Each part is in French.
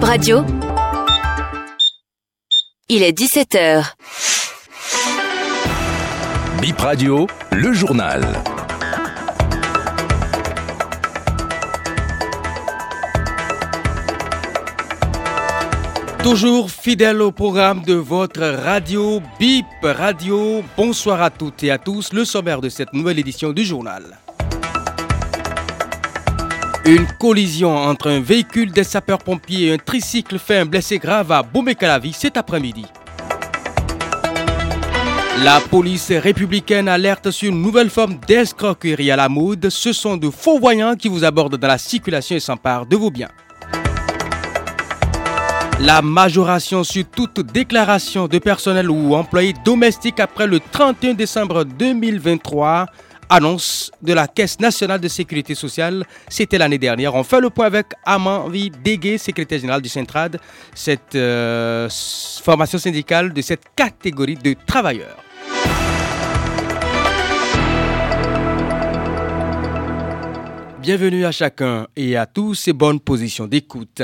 Bip Radio. Il est 17h. Bip Radio, le journal. Toujours fidèle au programme de votre radio Bip Radio. Bonsoir à toutes et à tous. Le sommaire de cette nouvelle édition du journal. Une collision entre un véhicule des sapeurs-pompiers et un tricycle fait un blessé grave à Boumekalavi cet après-midi. La police républicaine alerte sur une nouvelle forme d'escroquerie à la mode. Ce sont de faux voyants qui vous abordent dans la circulation et s'emparent de vos biens. La majoration sur toute déclaration de personnel ou employé domestique après le 31 décembre 2023 annonce de la Caisse nationale de sécurité sociale. C'était l'année dernière. On fait le point avec Amanvi Dégué, secrétaire général du Centrad, cette euh, formation syndicale de cette catégorie de travailleurs. Bienvenue à chacun et à tous et bonnes positions d'écoute.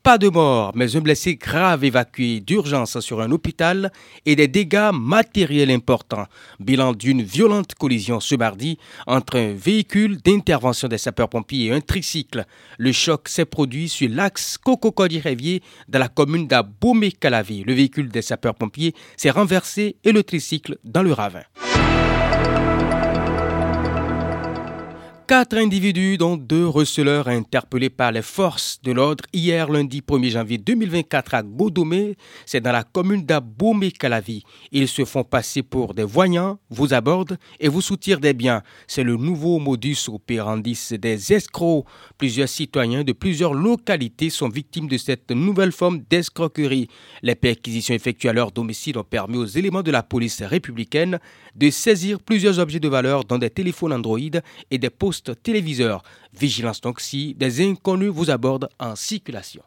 Pas de mort, mais un blessé grave évacué d'urgence sur un hôpital et des dégâts matériels importants. Bilan d'une violente collision ce mardi entre un véhicule d'intervention des sapeurs-pompiers et un tricycle. Le choc s'est produit sur l'axe Cococody-Révier dans la commune d'Abomey-Calavi. Le véhicule des sapeurs-pompiers s'est renversé et le tricycle dans le ravin. Quatre individus, dont deux receleurs interpellés par les forces de l'ordre hier lundi 1er janvier 2024 à Godomé, c'est dans la commune d'Abomey-Calavi. Ils se font passer pour des voyants, vous abordent et vous soutirent des biens. C'est le nouveau modus operandi des escrocs. Plusieurs citoyens de plusieurs localités sont victimes de cette nouvelle forme d'escroquerie. Les perquisitions effectuées à leur domicile ont permis aux éléments de la police républicaine de saisir plusieurs objets de valeur dont des téléphones Android et des postes téléviseurs. Vigilance donc si des inconnus vous abordent en circulation.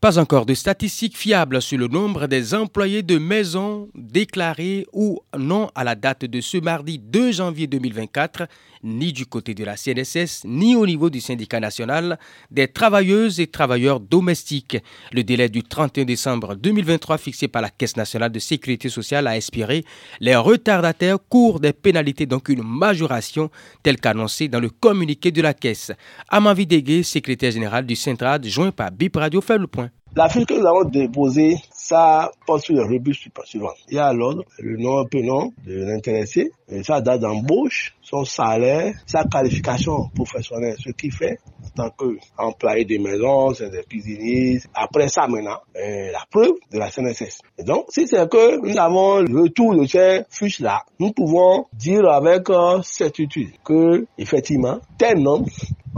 Pas encore de statistiques fiables sur le nombre des employés de maisons déclarés ou non à la date de ce mardi 2 janvier 2024, ni du côté de la CNSS, ni au niveau du syndicat national des travailleuses et travailleurs domestiques. Le délai du 31 décembre 2023 fixé par la Caisse nationale de sécurité sociale a expiré. Les retardataires courent des pénalités, donc une majoration telle qu'annoncée dans le communiqué de la Caisse. Amanvi Dégué, secrétaire général du Centrad, joint par BIP Radio, fait le point. La fiche que nous avons déposée, ça porte sur les registres suivants. Il y a l'ordre, le nom, un nom de l'intéressé, sa date d'embauche, son salaire, sa qualification professionnelle, ce qu'il fait en tant qu'employé de maison, c'est des cuisiniers. Après ça, maintenant, euh, la preuve de la CNSS. Et donc, si c'est que nous avons le retour de ces fiches-là, nous pouvons dire avec euh, certitude que, effectivement, tel nom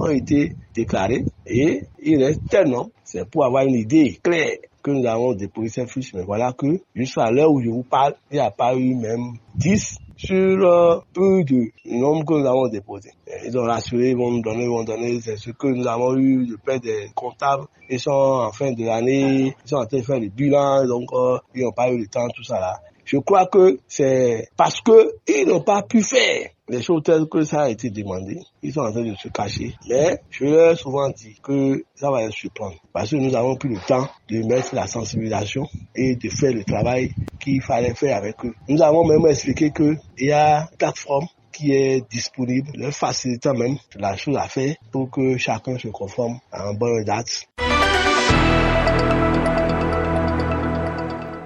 ont été déclarés et il reste tel nom. C'est pour avoir une idée claire que nous avons déposé ces fiches. Mais voilà que, jusqu'à l'heure où je vous parle, il n'y a pas eu même 10 sur euh, peu de nombre que nous avons déposé. Ils ont rassuré, ils vont nous donner, ils vont donner, c'est ce que nous avons eu de près des comptables. Ils sont en fin de l'année, ils sont en train de faire le bilan, donc euh, ils n'ont pas eu le temps, tout ça là. Je crois que c'est parce que ils n'ont pas pu faire les choses telles que ça a été demandé. Ils sont en train de se cacher. Mais je leur ai souvent dit que ça va les surprendre. Parce que nous avons pris le temps de mettre la sensibilisation et de faire le travail qu'il fallait faire avec eux. Nous avons même expliqué qu'il y a une plateforme qui est disponible, leur facilitant même la chose à faire pour que chacun se conforme à un bon date.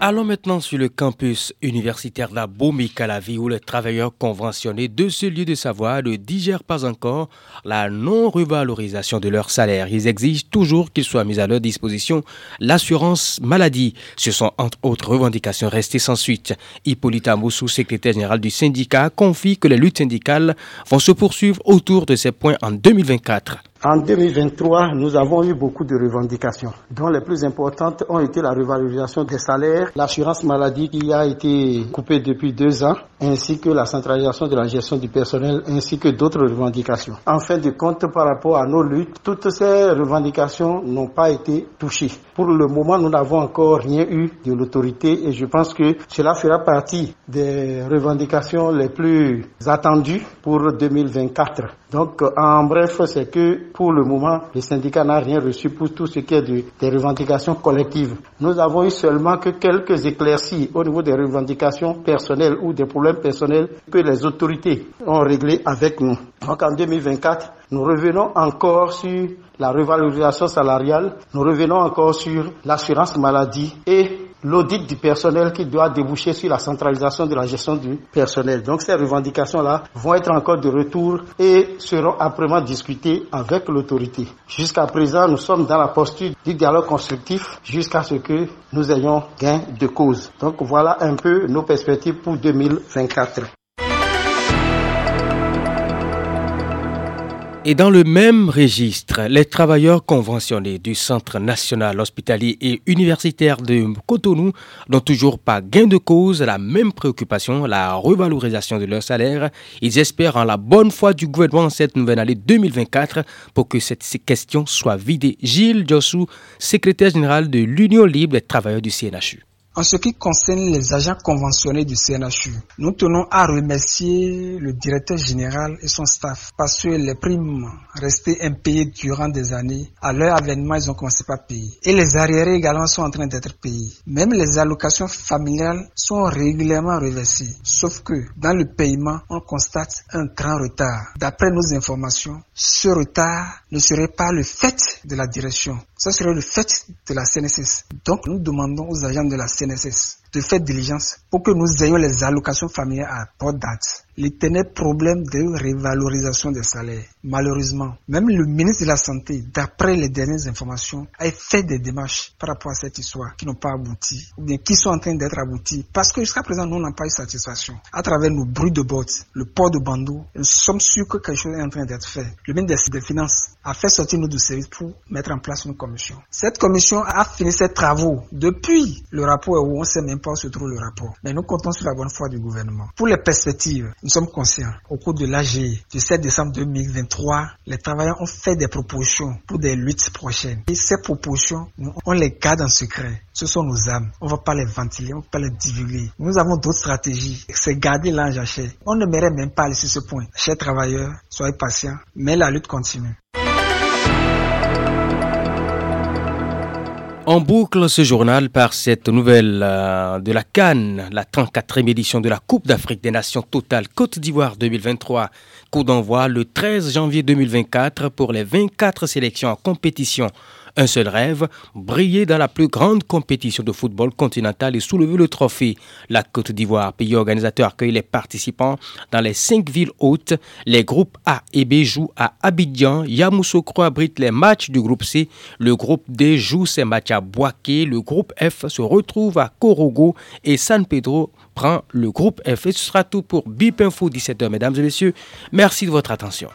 Allons maintenant sur le campus universitaire de la Bomi-Calavi où les travailleurs conventionnés de ce lieu de savoir ne digèrent pas encore la non-revalorisation de leur salaire. Ils exigent toujours qu'il soit mis à leur disposition l'assurance maladie. Ce sont entre autres revendications restées sans suite. Hippolyte Amoussou, secrétaire général du syndicat, confie que les luttes syndicales vont se poursuivre autour de ces points en 2024. En 2023, nous avons eu beaucoup de revendications, dont les plus importantes ont été la revalorisation des salaires, l'assurance maladie qui a été coupée depuis deux ans, ainsi que la centralisation de la gestion du personnel, ainsi que d'autres revendications. En fin de compte, par rapport à nos luttes, toutes ces revendications n'ont pas été touchées. Pour le moment, nous n'avons encore rien eu de l'autorité et je pense que cela fera partie des revendications les plus attendues pour 2024. Donc, en bref, c'est que pour le moment, le syndicat n'a rien reçu pour tout ce qui est des revendications collectives. Nous avons eu seulement que quelques éclaircies au niveau des revendications personnelles ou des problèmes personnels que les autorités ont réglés avec nous. Donc en 2024, nous revenons encore sur la revalorisation salariale, nous revenons encore sur l'assurance maladie et l'audit du personnel qui doit déboucher sur la centralisation de la gestion du personnel. Donc ces revendications-là vont être encore de retour et seront après discutées avec l'autorité. Jusqu'à présent, nous sommes dans la posture du dialogue constructif jusqu'à ce que nous ayons gain de cause. Donc voilà un peu nos perspectives pour 2024. Et dans le même registre, les travailleurs conventionnés du Centre national hospitalier et universitaire de Cotonou n'ont toujours pas gain de cause, la même préoccupation, la revalorisation de leur salaire. Ils espèrent en la bonne foi du gouvernement cette nouvelle année 2024 pour que cette question soit vidée. Gilles Jossou, secrétaire général de l'Union libre des travailleurs du CNHU. En ce qui concerne les agents conventionnés du CNHU, nous tenons à remercier le directeur général et son staff parce que les primes restées impayées durant des années, à leur avènement, ils ont commencé par payer. Et les arriérés également sont en train d'être payés. Même les allocations familiales sont régulièrement reversées. Sauf que dans le paiement, on constate un grand retard. D'après nos informations, ce retard ne serait pas le fait de la direction, ce serait le fait de la CNSS. Donc nous demandons aux agents de la CNSS perteneces. De faire diligence pour que nous ayons les allocations familiales à bonne date l'éternel problème de révalorisation des salaires. Malheureusement, même le ministre de la Santé, d'après les dernières informations, a fait des démarches par rapport à cette histoire qui n'ont pas abouti, ou bien qui sont en train d'être abouties, parce que jusqu'à présent, nous n'avons pas eu satisfaction. À travers nos bruits de bottes, le port de Bandou, nous sommes sûrs que quelque chose est en train d'être fait. Le ministre des Finances a fait sortir nos deux services pour mettre en place une commission. Cette commission a fini ses travaux depuis le rapport où on sait même où se trouve le rapport. Mais nous comptons sur la bonne foi du gouvernement. Pour les perspectives, nous sommes conscients. Au cours de l'AG du 7 décembre 2023, les travailleurs ont fait des propositions pour des luttes prochaines. Et ces propositions, on les garde en secret. Ce sont nos âmes. On ne va pas les ventiler, on ne va pas les divulguer. Nous avons d'autres stratégies. C'est garder l'ange à On ne mérite même pas aller sur ce point. Chers travailleurs, soyez patients, mais la lutte continue. On boucle ce journal par cette nouvelle euh, de la Cannes, la 34e édition de la Coupe d'Afrique des Nations Totale Côte d'Ivoire 2023. Coup d'envoi le 13 janvier 2024 pour les 24 sélections en compétition. Un seul rêve, briller dans la plus grande compétition de football continental et soulever le trophée. La Côte d'Ivoire, pays organisateur, accueille les participants dans les cinq villes hautes. Les groupes A et B jouent à Abidjan. Yamoussoukro abrite les matchs du groupe C. Le groupe D joue ses matchs à Boaké. Le groupe F se retrouve à Korogo et San Pedro prend le groupe F. Et ce sera tout pour BIP Info 17h, mesdames et messieurs. Merci de votre attention.